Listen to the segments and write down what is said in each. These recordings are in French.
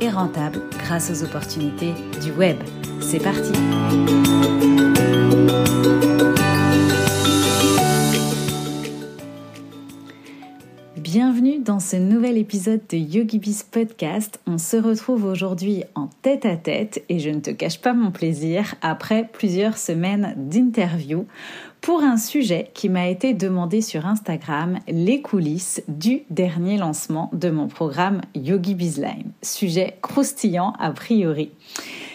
et rentable grâce aux opportunités du web. C'est parti Bienvenue dans ce nouvel épisode de YogiBiz Podcast. On se retrouve aujourd'hui en tête à tête et je ne te cache pas mon plaisir après plusieurs semaines d'interviews pour un sujet qui m'a été demandé sur Instagram, les coulisses du dernier lancement de mon programme Yogi Bizline. Sujet croustillant a priori.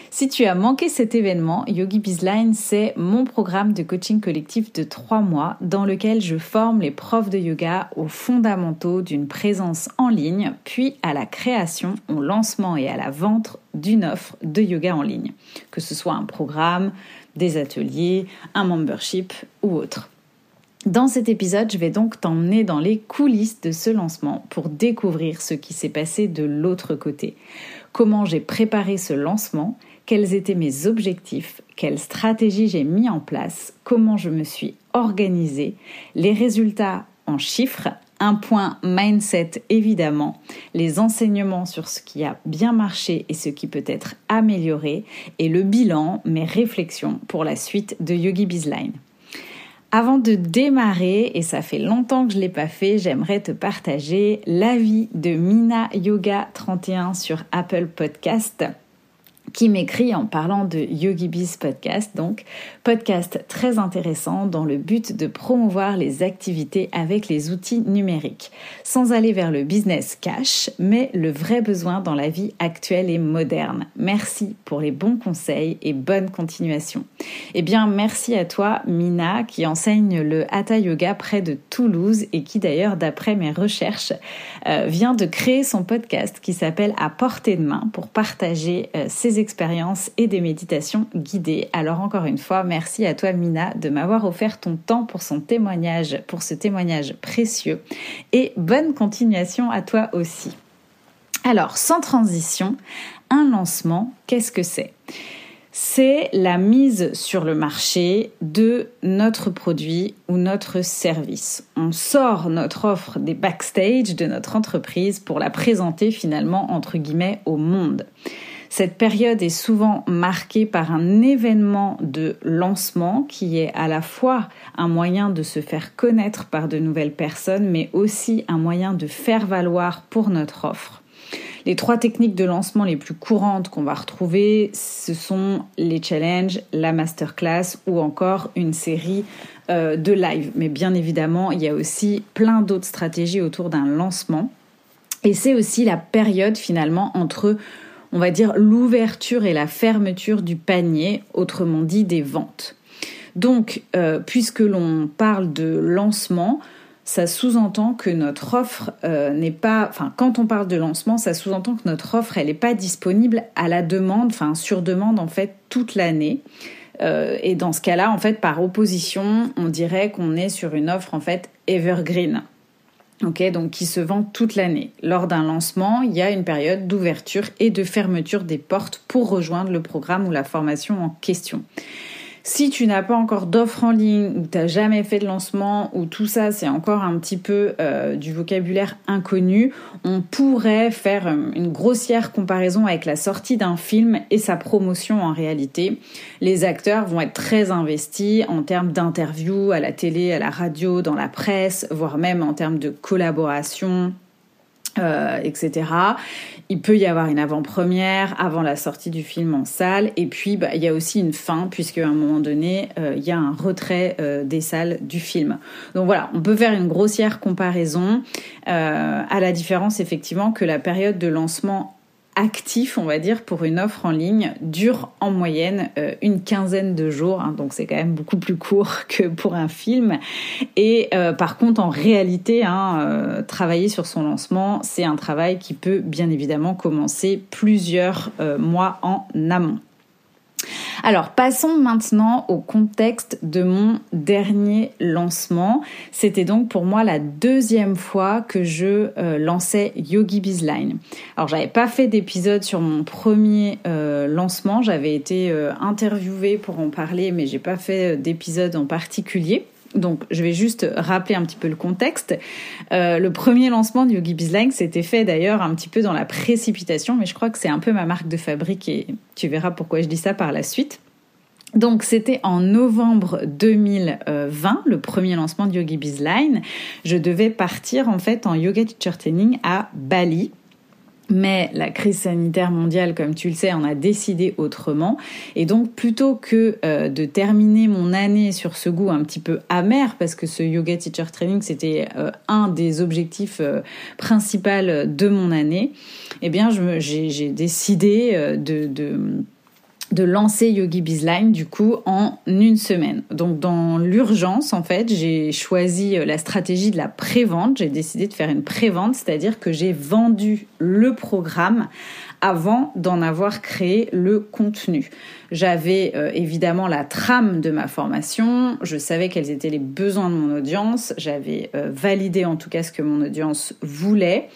Si tu as manqué cet événement, Yogi Bizline, c'est mon programme de coaching collectif de trois mois dans lequel je forme les profs de yoga aux fondamentaux d'une présence en ligne, puis à la création, au lancement et à la vente d'une offre de yoga en ligne, que ce soit un programme, des ateliers, un membership ou autre. Dans cet épisode, je vais donc t'emmener dans les coulisses de ce lancement pour découvrir ce qui s'est passé de l'autre côté. Comment j'ai préparé ce lancement, quels étaient mes objectifs, quelles stratégies j'ai mis en place, comment je me suis organisée, les résultats en chiffres un point mindset évidemment, les enseignements sur ce qui a bien marché et ce qui peut être amélioré, et le bilan, mes réflexions pour la suite de Yogi Bizline. Avant de démarrer, et ça fait longtemps que je ne l'ai pas fait, j'aimerais te partager l'avis de Mina Yoga 31 sur Apple Podcast qui m'écrit en parlant de Yogi Biz Podcast, donc podcast très intéressant dans le but de promouvoir les activités avec les outils numériques, sans aller vers le business cash, mais le vrai besoin dans la vie actuelle et moderne. Merci pour les bons conseils et bonne continuation. Eh bien, merci à toi, Mina, qui enseigne le Hatha Yoga près de Toulouse et qui d'ailleurs, d'après mes recherches, euh, vient de créer son podcast qui s'appelle À portée de main pour partager euh, ses expériences et des méditations guidées. Alors encore une fois, merci à toi Mina de m'avoir offert ton temps pour son témoignage, pour ce témoignage précieux et bonne continuation à toi aussi. Alors, sans transition, un lancement, qu'est-ce que c'est? C'est la mise sur le marché de notre produit ou notre service. On sort notre offre des backstage de notre entreprise pour la présenter finalement entre guillemets au monde. Cette période est souvent marquée par un événement de lancement qui est à la fois un moyen de se faire connaître par de nouvelles personnes, mais aussi un moyen de faire valoir pour notre offre. Les trois techniques de lancement les plus courantes qu'on va retrouver, ce sont les challenges, la masterclass ou encore une série euh, de live. Mais bien évidemment, il y a aussi plein d'autres stratégies autour d'un lancement. Et c'est aussi la période finalement entre on va dire, l'ouverture et la fermeture du panier, autrement dit des ventes. Donc, euh, puisque l'on parle de lancement, ça sous-entend que notre offre euh, n'est pas, enfin, quand on parle de lancement, ça sous-entend que notre offre, elle n'est pas disponible à la demande, enfin, sur demande en fait toute l'année. Euh, et dans ce cas-là, en fait, par opposition, on dirait qu'on est sur une offre en fait evergreen. Ok, donc qui se vend toute l'année. Lors d'un lancement, il y a une période d'ouverture et de fermeture des portes pour rejoindre le programme ou la formation en question. Si tu n'as pas encore d'offre en ligne ou tu n'as jamais fait de lancement ou tout ça c'est encore un petit peu euh, du vocabulaire inconnu, on pourrait faire euh, une grossière comparaison avec la sortie d'un film et sa promotion en réalité. Les acteurs vont être très investis en termes d'interviews à la télé, à la radio, dans la presse, voire même en termes de collaboration euh, etc. Il peut y avoir une avant-première avant la sortie du film en salle, et puis bah, il y a aussi une fin, puisque à un moment donné, euh, il y a un retrait euh, des salles du film. Donc voilà, on peut faire une grossière comparaison, à la différence effectivement que la période de lancement actif, on va dire, pour une offre en ligne dure en moyenne euh, une quinzaine de jours, hein, donc c'est quand même beaucoup plus court que pour un film. Et euh, par contre, en réalité, hein, euh, travailler sur son lancement, c'est un travail qui peut bien évidemment commencer plusieurs mois en amont. Alors passons maintenant au contexte de mon dernier lancement. C'était donc pour moi la deuxième fois que je euh, lançais Yogi Bizline. Alors j'avais pas fait d'épisode sur mon premier euh, lancement, j'avais été euh, interviewée pour en parler mais j'ai pas fait d'épisode en particulier. Donc, je vais juste rappeler un petit peu le contexte. Euh, le premier lancement de Yogi Bizline s'était fait d'ailleurs un petit peu dans la précipitation, mais je crois que c'est un peu ma marque de fabrique et tu verras pourquoi je dis ça par la suite. Donc c'était en novembre 2020, le premier lancement de Yogi Bizline. Je devais partir en fait en yoga teacher training à Bali mais la crise sanitaire mondiale, comme tu le sais, en a décidé autrement. Et donc, plutôt que euh, de terminer mon année sur ce goût un petit peu amer, parce que ce yoga teacher training, c'était euh, un des objectifs euh, principaux de mon année, eh bien, j'ai décidé de, de de lancer Yogi Bizline du coup en une semaine. Donc dans l'urgence en fait, j'ai choisi euh, la stratégie de la pré-vente. J'ai décidé de faire une pré-vente, c'est-à-dire que j'ai vendu le programme avant d'en avoir créé le contenu. J'avais euh, évidemment la trame de ma formation, je savais quels étaient les besoins de mon audience, j'avais euh, validé en tout cas ce que mon audience voulait.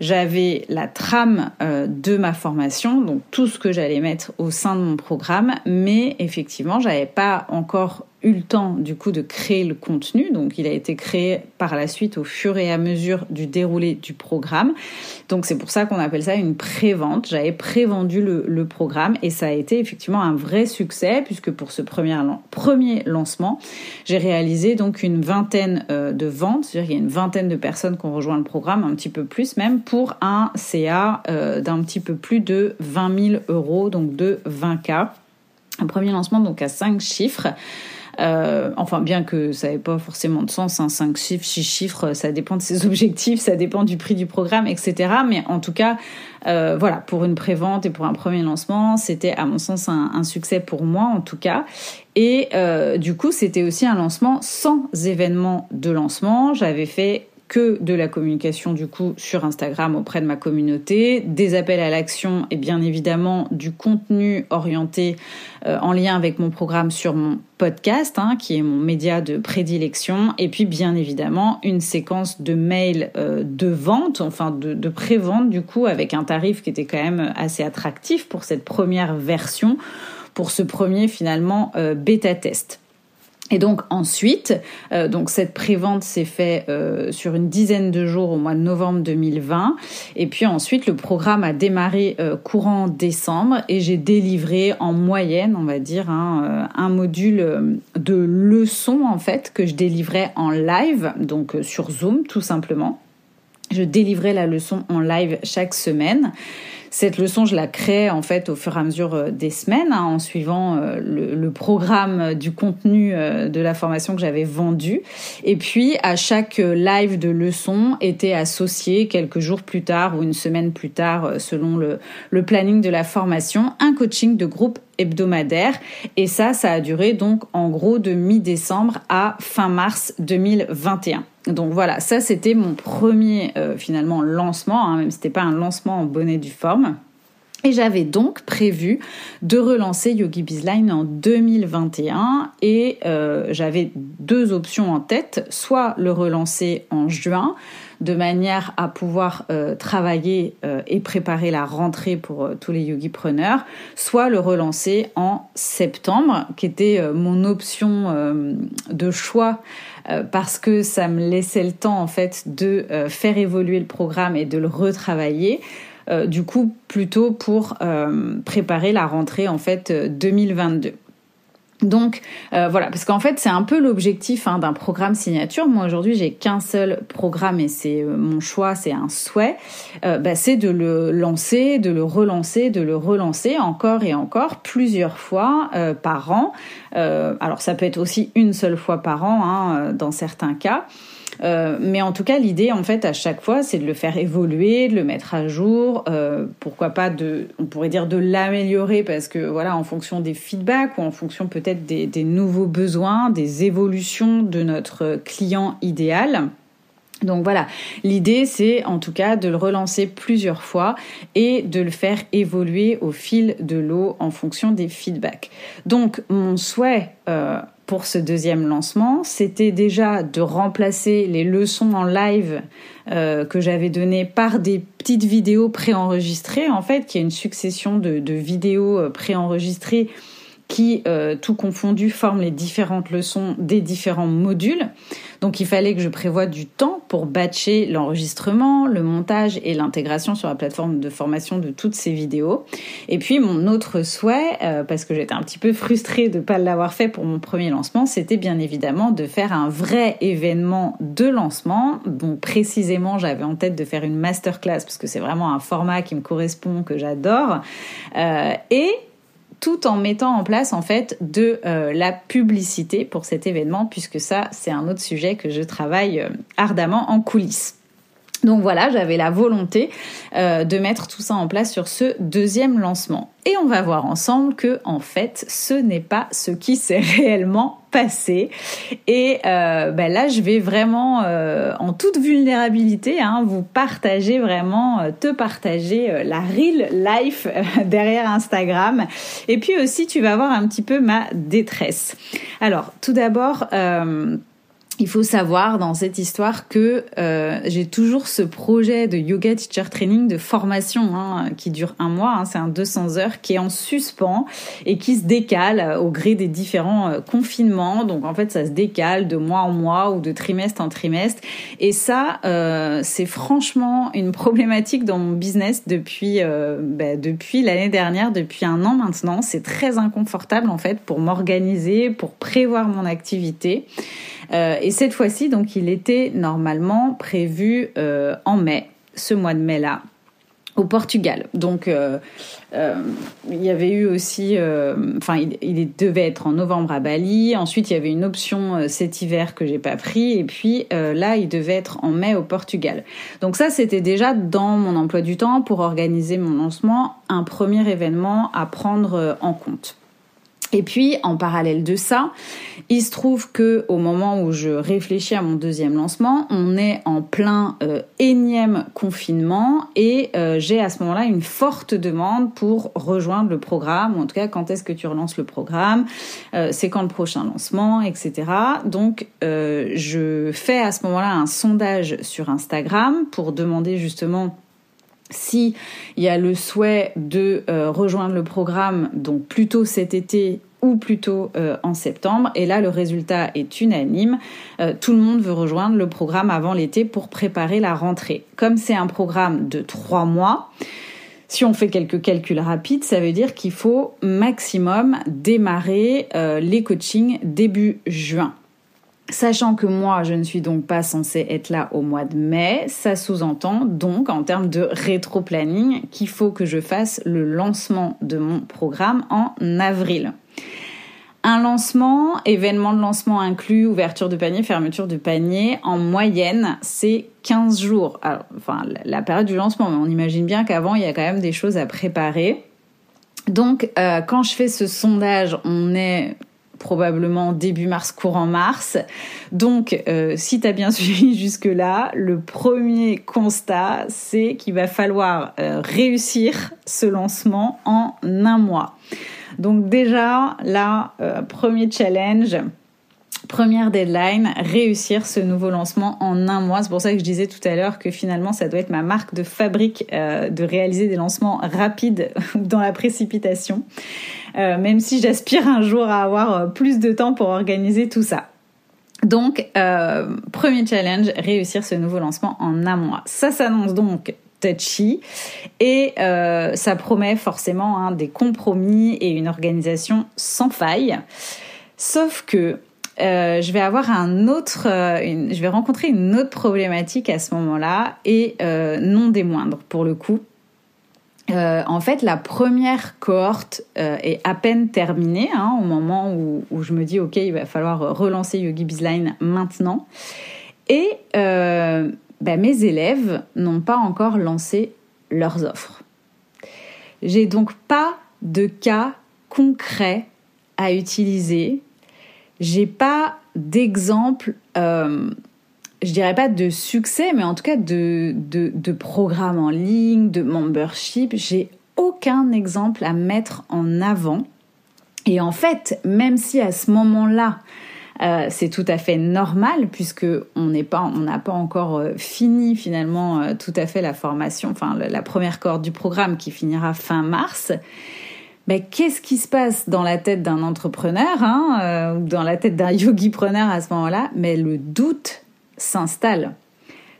J'avais la trame euh, de ma formation, donc tout ce que j'allais mettre au sein de mon programme, mais effectivement, j'avais pas encore eu le temps du coup de créer le contenu. Donc il a été créé par la suite au fur et à mesure du déroulé du programme. Donc c'est pour ça qu'on appelle ça une pré-vente. J'avais pré-vendu le, programme et ça a été effectivement un vrai succès puisque pour ce premier, premier lancement, j'ai réalisé donc une vingtaine euh, de ventes. C'est-à-dire qu'il y a une vingtaine de personnes qui ont rejoint le programme, un petit peu plus même, pour un CA euh, d'un petit peu plus de 20 000 euros, donc de 20K. Un premier lancement donc à 5 chiffres. Euh, enfin, bien que ça n'ait pas forcément de sens, hein, 5 chiffres, 6 chiffres, ça dépend de ses objectifs, ça dépend du prix du programme, etc. Mais en tout cas, euh, voilà, pour une prévente et pour un premier lancement, c'était à mon sens un, succès pour moi en tout cas. Et euh, du coup, c'était aussi un lancement sans événement de lancement. J'avais fait que de la communication du coup sur Instagram auprès de ma communauté, des appels à l'action et bien évidemment du contenu orienté euh, en lien avec mon programme sur mon podcast, hein, qui est mon média de prédilection, et puis bien évidemment une séquence de mails euh, de vente, enfin de, pré-vente du coup avec un tarif qui était quand même assez attractif pour cette première version, pour ce premier finalement euh, bêta test. Et donc ensuite, euh, donc cette prévente s'est faite euh, sur une dizaine de jours au mois de novembre 2020. Et puis ensuite, le programme a démarré euh, courant décembre et j'ai délivré en moyenne, on va dire, hein, un module de leçons en fait que je délivrais en live, donc sur Zoom tout simplement. Je délivrais la leçon en live chaque semaine. Cette leçon, je la crée en fait au fur et à mesure euh, des semaines, hein, en suivant euh, le, programme du contenu euh, de la formation que j'avais vendu. Et puis, à chaque live de leçon était associé quelques jours plus tard ou une semaine plus tard, selon le, le planning de la formation, un coaching de groupe hebdomadaire. Et ça, ça a duré donc en gros de mi-décembre à fin mars 2021. Donc voilà, ça c'était mon premier euh, finalement lancement, hein, même si c'était pas un lancement en bonnet du forme. Et j'avais donc prévu de relancer Yogi Bizline en 2021 et euh, j'avais deux options en tête, soit le relancer en juin de manière à pouvoir euh, travailler et préparer la rentrée pour tous les yogi preneurs, soit le relancer en septembre, qui était mon option de choix euh, parce que ça me laissait le temps en fait de euh, faire évoluer le programme et de le retravailler. Euh, du coup, plutôt pour préparer la rentrée en fait 2022. Donc euh, voilà, parce qu'en fait c'est un peu l'objectif hein, d'un programme signature. Moi aujourd'hui j'ai qu'un seul programme et c'est euh, mon choix, c'est un souhait. Euh, bah, c'est de le lancer, de le relancer, de le relancer encore et encore plusieurs fois par an. alors ça peut être aussi une seule fois par an hein, dans certains cas. Euh, mais en tout cas, l'idée, en fait, à chaque fois, c'est de le faire évoluer, de le mettre à jour. Euh, pourquoi pas de, on pourrait dire de l'améliorer parce que voilà, en fonction des feedbacks ou en fonction peut-être des, nouveaux besoins, des évolutions de notre client idéal. Donc voilà, l'idée c'est en tout cas de le relancer plusieurs fois et de le faire évoluer au fil de l'eau en fonction des feedbacks. Donc mon souhait euh, pour ce deuxième lancement, c'était déjà de remplacer les leçons en live euh, que j'avais données par des petites vidéos préenregistrées, en fait, qui est une succession de, vidéos euh, préenregistrées qui, euh, tout confondu, forment les différentes leçons des différents modules. Donc il fallait que je prévoie du temps pour batcher l'enregistrement, le montage et l'intégration sur la plateforme de formation de toutes ces vidéos. Et puis mon autre souhait, euh, parce que j'étais un petit peu frustrée de ne pas l'avoir fait pour mon premier lancement, c'était bien évidemment de faire un vrai événement de lancement. Donc précisément, j'avais en tête de faire une masterclass parce que c'est vraiment un format qui me correspond, que j'adore. Euh, et tout en mettant en place en fait de euh, la publicité pour cet événement puisque ça c'est un autre sujet que je travaille euh, ardemment en coulisses. Donc voilà, j'avais la volonté euh, de mettre tout ça en place sur ce deuxième lancement. Et on va voir ensemble que en fait, ce n'est pas ce qui s'est réellement passé. Et euh, ben là, je vais vraiment, euh, en toute vulnérabilité, hein, vous partager vraiment, te partager la real life derrière Instagram. Et puis aussi, tu vas voir un petit peu ma détresse. Alors, tout d'abord il faut savoir dans cette histoire que euh, j'ai toujours ce projet de yoga teacher training de formation hein, qui dure un mois, hein, c'est un 200 heures qui est en suspens et qui se décale au gré des différents euh, confinements. Donc en fait ça se décale de mois en mois ou de trimestre en trimestre. Et ça euh, c'est franchement une problématique dans mon business depuis bah, depuis l'année dernière, depuis un an maintenant. C'est très inconfortable en fait pour m'organiser, pour prévoir mon activité. Euh, et cette fois-ci, donc, il était normalement prévu euh, en mai, ce mois de mai-là, au Portugal. Donc, euh, il y avait eu aussi, enfin, il, devait être en novembre à Bali. Ensuite, il y avait une option cet hiver que j'ai pas pris. Et puis là, il devait être en mai au Portugal. Donc ça, c'était déjà dans mon emploi du temps pour organiser mon lancement, un premier événement à prendre en compte. Et puis, en parallèle de ça, il se trouve que au moment où je réfléchis à mon deuxième lancement, on est en plein euh, énième confinement et euh, j'ai à ce moment-là une forte demande pour rejoindre le programme, ou en tout cas quand est-ce que tu relances le programme, euh, c'est quand le prochain lancement, etc. Donc, je fais à ce moment-là un sondage sur Instagram pour demander justement si il y a le souhait de euh, rejoindre le programme, donc plutôt cet été ou plutôt euh, en septembre, et là le résultat est unanime, euh, tout le monde veut rejoindre le programme avant l'été pour préparer la rentrée. Comme c'est un programme de trois mois, si on fait quelques calculs rapides, ça veut dire qu'il faut maximum démarrer les coachings début juin. Sachant que moi, je ne suis donc pas censée être là au mois de mai, ça sous-entend donc en termes de rétro-planning qu'il faut que je fasse le lancement de mon programme en avril. Un lancement, événement de lancement inclus, ouverture de panier, fermeture de panier, en moyenne, c'est 15 jours. Enfin, la période du lancement, mais on imagine bien qu'avant, il y a quand même des choses à préparer. Donc, euh, quand je fais ce sondage, on est probablement début mars, courant mars. Donc, euh, si tu as bien suivi jusque-là, le premier constat, c'est qu'il va falloir euh, réussir ce lancement en un mois. Donc déjà, là, euh, premier challenge, Première deadline, réussir ce nouveau lancement en un mois. C'est pour ça que je disais tout à l'heure que finalement, ça doit être ma marque de fabrique euh, de réaliser des lancements rapides dans la précipitation. Euh, même si j'aspire un jour à avoir euh, plus de temps pour organiser tout ça. Donc, premier challenge, réussir ce nouveau lancement en un mois. Ça s'annonce donc touchy et ça promet forcément hein, des compromis et une organisation sans faille. Sauf que euh, je vais avoir un autre, euh, je vais rencontrer une autre problématique à ce moment-là et euh, non des moindres pour le coup. en fait, la première cohorte est à peine terminée hein, au moment où, je me dis ok, il va falloir relancer Yogi Bizline maintenant. Et bah, mes élèves n'ont pas encore lancé leurs offres. J'ai donc pas de cas concret à utiliser j'ai pas d'exemple euh, je dirais pas de succès, mais en tout cas de, de, programmes en ligne, de membership. J'ai aucun exemple à mettre en avant. Et en fait, même si à ce moment-là, euh, c'est tout à fait normal puisque on n'est pas, on n'a pas encore euh, fini finalement tout à fait la formation, enfin la, première corde du programme qui finira fin mars. Mais qu'est-ce qui se passe dans la tête d'un entrepreneur hein, ou dans la tête d'un yogi-preneur à ce moment-là? Mais le doute s'installe.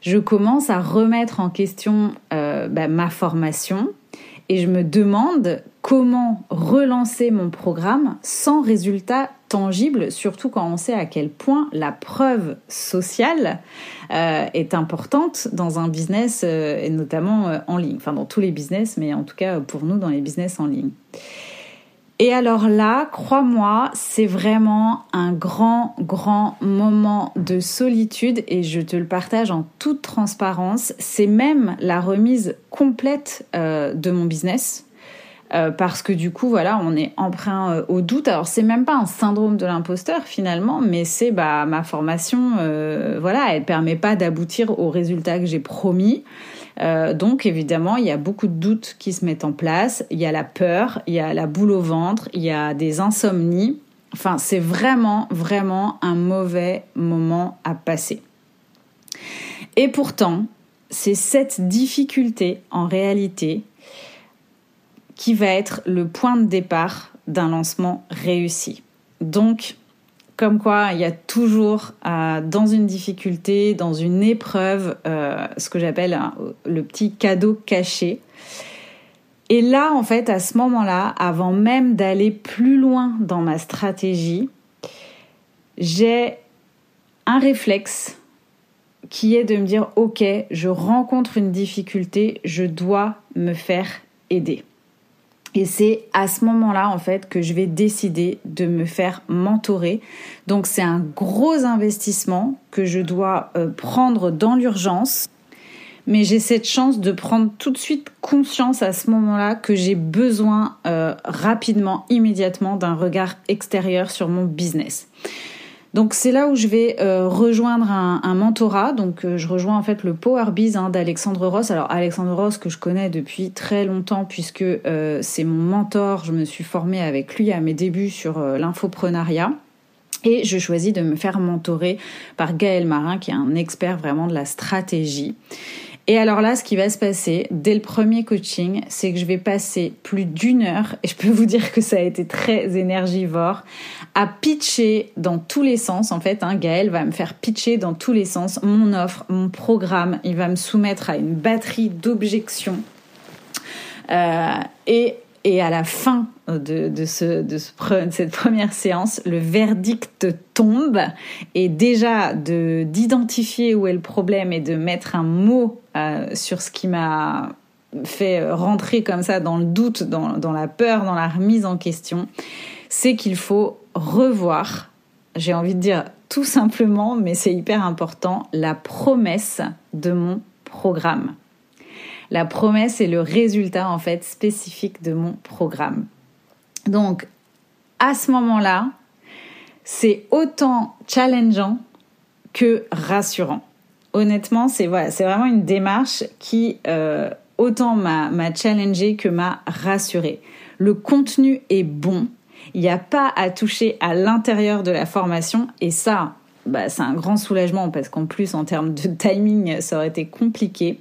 Je commence à remettre en question bah, ma formation et je me demande comment relancer mon programme sans résultat tangible, surtout quand on sait à quel point la preuve sociale euh, est importante dans un business euh, et notamment euh, en ligne, enfin dans tous les business, mais en tout cas pour nous dans les business en ligne. Et alors là, crois-moi, c'est vraiment un grand, grand moment de solitude et je te le partage en toute transparence. C'est même la remise complète de mon business euh, parce que du coup, voilà, on est emprunt euh, au doute. Alors, c'est même pas un syndrome de l'imposteur finalement, mais c'est bah ma formation, euh, voilà, elle permet pas d'aboutir au résultat que j'ai promis. donc, évidemment, il y a beaucoup de doutes qui se mettent en place. Il y a la peur, il y a la boule au ventre, il y a des insomnies. Enfin, c'est vraiment, vraiment un mauvais moment à passer. Et pourtant, c'est cette difficulté en réalité qui va être le point de départ d'un lancement réussi. Donc, comme quoi il y a toujours euh, dans une difficulté, dans une épreuve, euh, ce que j'appelle le petit cadeau caché. Et là, en fait, à ce moment-là, avant même d'aller plus loin dans ma stratégie, j'ai un réflexe qui est de me dire, OK, je rencontre une difficulté, je dois me faire aider. Et c'est à ce moment-là, en fait, que je vais décider de me faire mentorer. Donc, c'est un gros investissement que je dois euh, prendre dans l'urgence. Mais j'ai cette chance de prendre tout de suite conscience à ce moment-là que j'ai besoin euh, rapidement, immédiatement d'un regard extérieur sur mon business. Donc c'est là où je vais euh, rejoindre un, mentorat. Donc euh, je rejoins en fait le Power Biz hein, d'Alexandre Ross. Alors Alexandre Ross que je connais depuis très longtemps puisque euh, c'est mon mentor. Je me suis formée avec lui à mes débuts sur l'infoprenariat. Et je choisis de me faire mentorer par Gaël Marin, qui est un expert vraiment de la stratégie. Et alors là, ce qui va se passer dès le premier coaching, c'est que je vais passer plus d'une heure, et je peux vous dire que ça a été très énergivore, à pitcher dans tous les sens. En fait, hein, Gaël va me faire pitcher dans tous les sens mon offre, mon programme. Il va me soumettre à une batterie d'objections. Euh, et et à la fin de, ce, de, cette première séance, le verdict tombe. Et déjà, d'identifier où est le problème et de mettre un mot euh, sur ce qui m'a fait rentrer comme ça dans le doute, dans, dans la peur, dans la remise en question, c'est qu'il faut revoir, j'ai envie de dire tout simplement, mais c'est hyper important, la promesse de mon programme. La promesse est le résultat en fait spécifique de mon programme. Donc à ce moment-là, c'est autant challengeant que rassurant. Honnêtement, c'est vraiment une démarche qui euh, autant m'a challengé que m'a rassuré. Le contenu est bon, il n'y a pas à toucher à l'intérieur de la formation et ça, bah, c'est un grand soulagement parce qu'en plus en termes de timing, ça aurait été compliqué.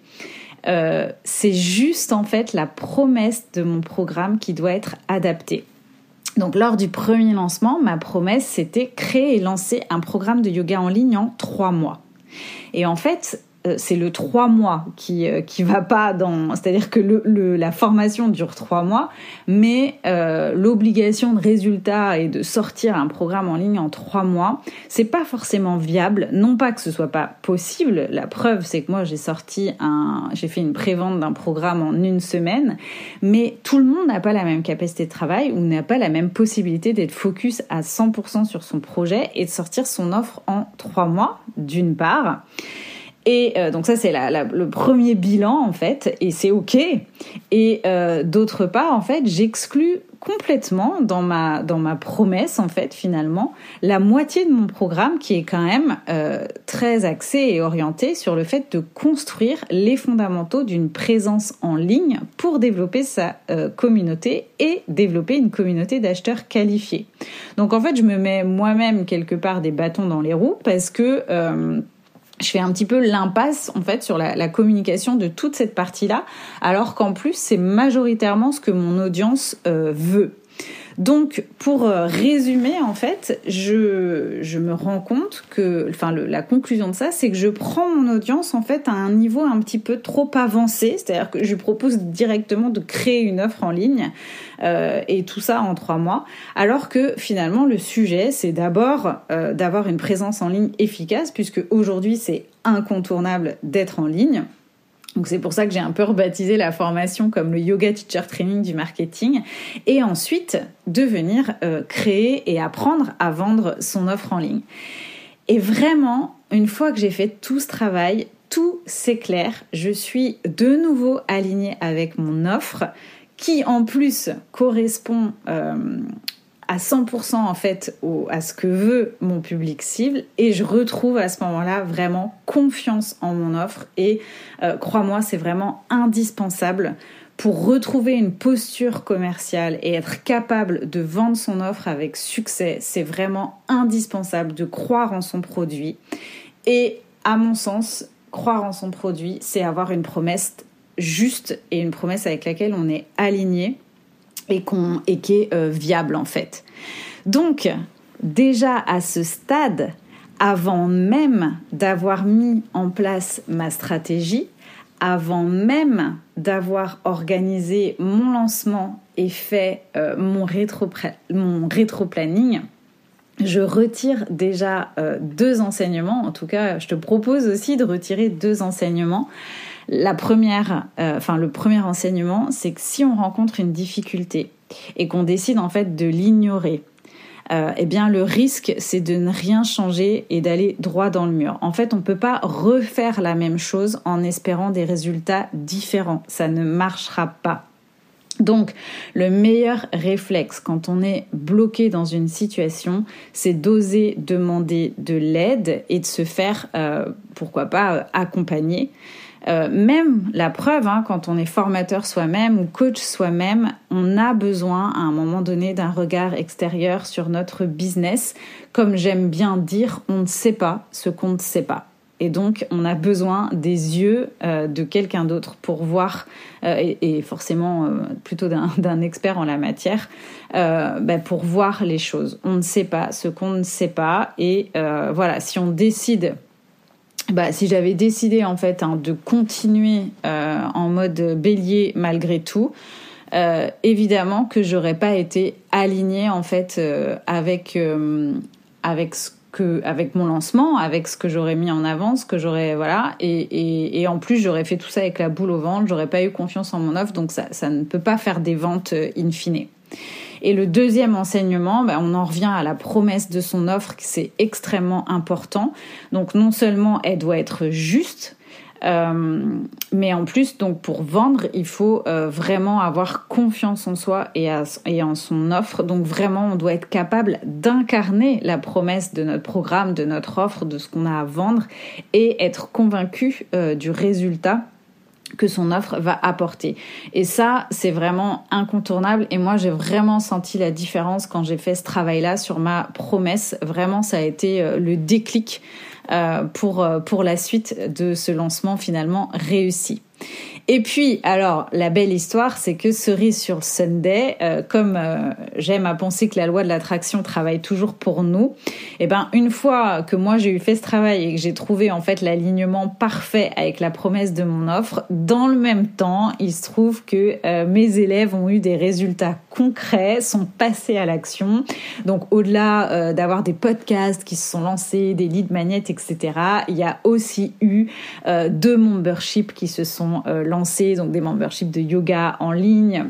Euh, c'est juste en fait la promesse de mon programme qui doit être adaptée. Donc lors du premier lancement, ma promesse c'était créer et lancer un programme de yoga en ligne en trois mois. Et en fait, c'est le trois mois qui euh, qui va pas dans c'est-à-dire que le, la formation dure trois mois mais euh, l'obligation de résultat et de sortir un programme en ligne en trois mois c'est pas forcément viable. Non pas que ce soit pas possible. La preuve c'est que moi j'ai sorti un j'ai fait une prévente d'un programme en une semaine mais tout le monde n'a pas la même capacité de travail ou n'a pas la même possibilité d'être focus à 100% sur son projet et de sortir son offre en trois mois d'une part et euh, donc ça c'est le premier bilan en fait, et c'est ok. Et euh, d'autre part en fait, j'exclus complètement dans ma, dans ma promesse, en fait, finalement, la moitié de mon programme qui est quand même euh, très axé et orienté sur le fait de construire les fondamentaux d'une présence en ligne pour développer sa euh, communauté et développer une communauté d'acheteurs qualifiés. Donc, en fait, je me mets moi-même quelque part des bâtons dans les roues parce que... Je fais un petit peu l'impasse en fait sur la, communication de toute cette partie-là, alors qu'en plus c'est majoritairement ce que mon audience euh, veut. Donc, pour euh, résumer, en fait, je, je me rends compte que, enfin, la conclusion de ça, c'est que je prends mon audience, en fait, à un niveau un petit peu trop avancé. C'est-à-dire que je propose directement de créer une offre en ligne, euh, et tout ça en trois mois. Alors que, finalement, le sujet, c'est d'abord euh, d'avoir une présence en ligne efficace, puisque aujourd'hui, c'est incontournable d'être en ligne. Donc c'est pour ça que j'ai un peu rebaptisé la formation comme le yoga teacher training du marketing. Et ensuite de venir euh, créer et apprendre à vendre son offre en ligne. Et vraiment, une fois que j'ai fait tout ce travail, tout s'éclaire. Je suis de nouveau alignée avec mon offre qui en plus correspond euh, à 100% en fait à ce que veut mon public cible. Et je retrouve à ce moment-là vraiment confiance en mon offre. Et euh, crois-moi c'est vraiment indispensable pour retrouver une posture commerciale et être capable de vendre son offre avec succès, c'est vraiment indispensable de croire en son produit. Et à mon sens, croire en son produit, c'est avoir une promesse juste et une promesse avec laquelle on est aligné et, qu'on, et qui est euh, viable en fait. Donc, déjà à ce stade, avant même d'avoir mis en place ma stratégie, avant même d'avoir organisé mon lancement et fait euh, mon, rétro mon rétro-planning, je retire déjà euh, deux enseignements. En tout cas, je te propose aussi de retirer deux enseignements. La première, euh, enfin le premier enseignement, c'est que si on rencontre une difficulté et qu'on décide en fait de l'ignorer, euh, eh bien le risque c'est de ne rien changer et d'aller droit dans le mur. En fait, on ne peut pas refaire la même chose en espérant des résultats différents. Ça ne marchera pas. Donc, le meilleur réflexe quand on est bloqué dans une situation, c'est d'oser demander de l'aide et de se faire, euh, pourquoi pas, accompagner. Euh, même la preuve, hein, quand on est formateur soi-même ou coach soi-même, on a besoin à un moment donné d'un regard extérieur sur notre business. Comme j'aime bien dire, on ne sait pas ce qu'on ne sait pas. Et donc, on a besoin des yeux euh, de quelqu'un d'autre pour voir, euh, et, forcément plutôt d'un expert en la matière, bah, pour voir les choses. On ne sait pas ce qu'on ne sait pas. Et voilà, si on décide bah, si j'avais décidé en fait hein, de continuer euh, en mode bélier malgré tout, euh, évidemment que j'aurais pas été alignée en fait euh, avec avec ce avec mon lancement, avec ce que j'aurais mis en avant, ce que j'aurais voilà, et, et, en plus j'aurais fait tout ça avec la boule au ventre, j'aurais pas eu confiance en mon offre, donc ça ne peut pas faire des ventes in fine. Et le deuxième enseignement, ben, on en revient à la promesse de son offre, c'est extrêmement important. Donc non seulement elle doit être juste, euh, mais en plus, donc pour vendre, il faut euh, vraiment avoir confiance en soi et, en son offre. Donc vraiment, on doit être capable d'incarner la promesse de notre programme, de notre offre, de ce qu'on a à vendre et être convaincu euh, du résultat que son offre va apporter. Et ça, c'est vraiment incontournable. Et moi, j'ai vraiment senti la différence quand j'ai fait ce travail-là sur ma promesse. Vraiment, ça a été euh, le déclic euh, pour, euh, pour la suite de ce lancement finalement réussi. Et puis, alors, la belle histoire, c'est que cerise sur Sunday, euh, comme euh, j'aime à penser que la loi de l'attraction travaille toujours pour nous, et eh ben une fois que moi j'ai eu fait ce travail et que j'ai trouvé en fait l'alignement parfait avec la promesse de mon offre, dans le même temps, il se trouve que euh, mes élèves ont eu des résultats concrets, sont passés à l'action. Donc, au-delà d'avoir des podcasts qui se sont lancés, des leads magnets, etc., il y a aussi eu deux memberships qui se sont lancés donc des memberships de yoga en ligne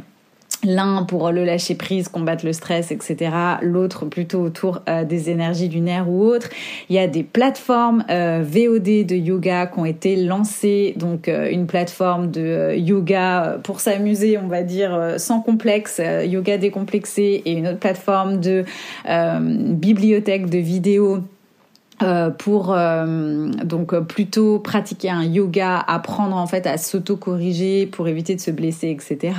L'un pour le lâcher prise, combattre le stress, etc. L'autre plutôt autour euh, des énergies lunaires ou autres. Il y a des plateformes euh, VOD de yoga qui ont été lancées. Donc euh, une plateforme de yoga pour s'amuser, on va dire, sans complexe, yoga décomplexé, et une autre plateforme de bibliothèque de vidéos euh, pour euh, donc euh, plutôt pratiquer un yoga, apprendre en fait à s'auto-corriger pour éviter de se blesser, etc.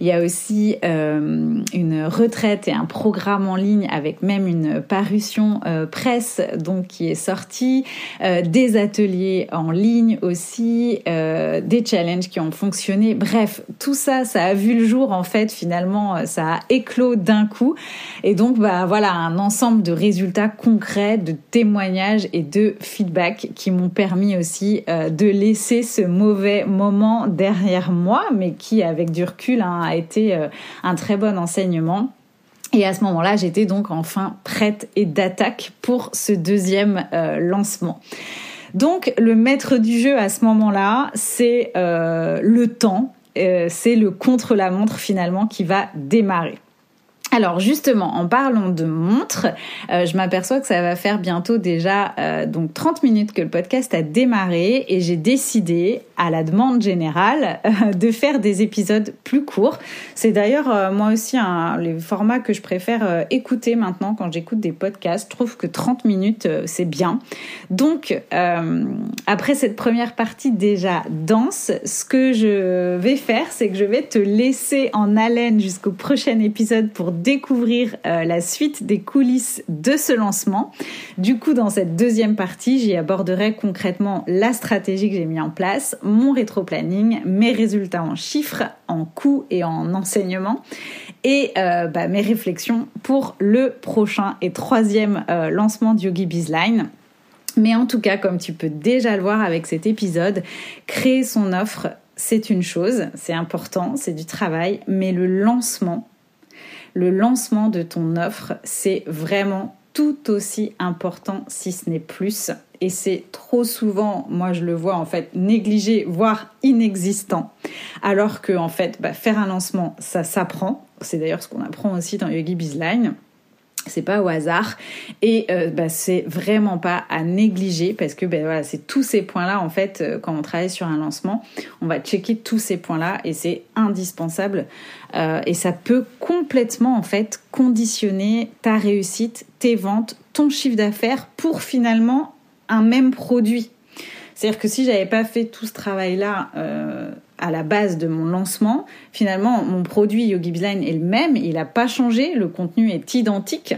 Il y a aussi une retraite et un programme en ligne avec même une parution presse donc qui est sortie, des ateliers en ligne aussi, des challenges qui ont fonctionné. Bref, tout ça, ça a vu le jour en fait. Finalement, ça a éclos d'un coup et donc bah voilà un ensemble de résultats concrets, de témoignages et de feedback qui m'ont permis aussi euh, de laisser ce mauvais moment derrière moi, mais qui, avec du recul, hein, a été euh, un très bon enseignement. Et à ce moment-là, j'étais donc enfin prête et d'attaque pour ce deuxième euh, lancement. Donc le maître du jeu à ce moment-là, c'est le temps, c'est le contre-la-montre finalement qui va démarrer. Alors justement, en parlant de montre, euh, je m'aperçois que ça va faire bientôt déjà euh, donc 30 minutes que le podcast a démarré et j'ai décidé, à la demande générale, euh, de faire des épisodes plus courts. C'est d'ailleurs moi aussi un les formats que je préfère écouter maintenant quand j'écoute des podcasts. Je trouve que 30 minutes c'est bien. Donc après cette première partie déjà dense, ce que je vais faire, c'est que je vais te laisser en haleine jusqu'au prochain épisode pour découvrir euh, la suite des coulisses de ce lancement. Du coup, dans cette deuxième partie, j'y aborderai concrètement la stratégie que j'ai mis en place, mon rétro-planning, mes résultats en chiffres, en coûts et en enseignement, et euh, bah, mes réflexions pour le prochain et troisième euh, lancement du Yogi Bizline. Mais en tout cas, comme tu peux déjà le voir avec cet épisode, créer son offre, c'est une chose, c'est important, c'est du travail, mais le lancement, le lancement de ton offre, c'est vraiment tout aussi important, si ce n'est plus. Et c'est trop souvent, moi je le vois en fait, négligé, voire inexistant. Alors que en fait, bah, faire un lancement, ça s'apprend. C'est d'ailleurs ce qu'on apprend aussi dans Yogi Bizline c'est pas au hasard. Et euh, bah, c'est vraiment pas à négliger parce que ben voilà c'est tous ces points là en fait euh, quand on travaille sur un lancement on va checker tous ces points là et c'est indispensable. Euh, et ça peut complètement en fait conditionner ta réussite tes ventes ton chiffre d'affaires pour finalement un même produit. C'est-à-dire que si j'avais pas fait tout ce travail là à la base de mon lancement, finalement, mon produit Yogi Bizline est le même, il n'a pas changé, le contenu est identique.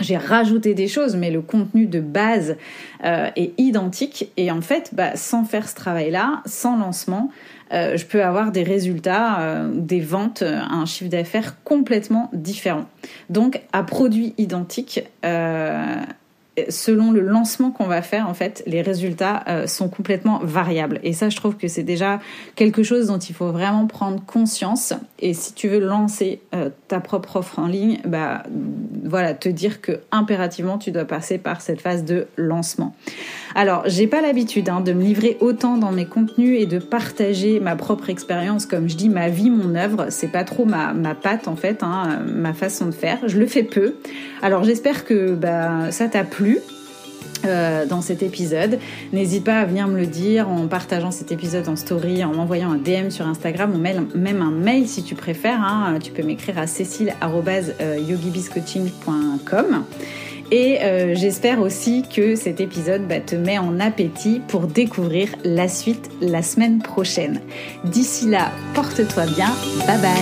J'ai rajouté des choses, mais le contenu de base euh, est identique. Et en fait, bah, sans faire ce travail-là, sans lancement, euh, je peux avoir des résultats, euh, des ventes, un chiffre d'affaires complètement différent. Donc, à produit identique, selon le lancement qu'on va faire, en fait, les résultats euh, sont complètement variables. Et ça, je trouve que c'est déjà quelque chose dont il faut vraiment prendre conscience. Et si tu veux lancer euh, ta propre offre en ligne, bah voilà, te dire que impérativement tu dois passer par cette phase de lancement. Alors, j'ai pas l'habitude hein, de me livrer autant dans mes contenus et de partager ma propre expérience, comme je dis, ma vie, mon œuvre. C'est pas trop ma, patte en fait, hein, ma façon de faire. Je le fais peu. Alors, j'espère que bah, ça t'a euh, dans cet épisode. N'hésite pas à venir me le dire en partageant cet épisode en story, en m'envoyant un DM sur Instagram ou même un mail si tu préfères. Hein. Tu peux m'écrire à cécile.yogibiscoaching.com. Et euh, j'espère aussi que cet épisode bah, te met en appétit pour découvrir la suite la semaine prochaine. D'ici là, porte-toi bien. Bye bye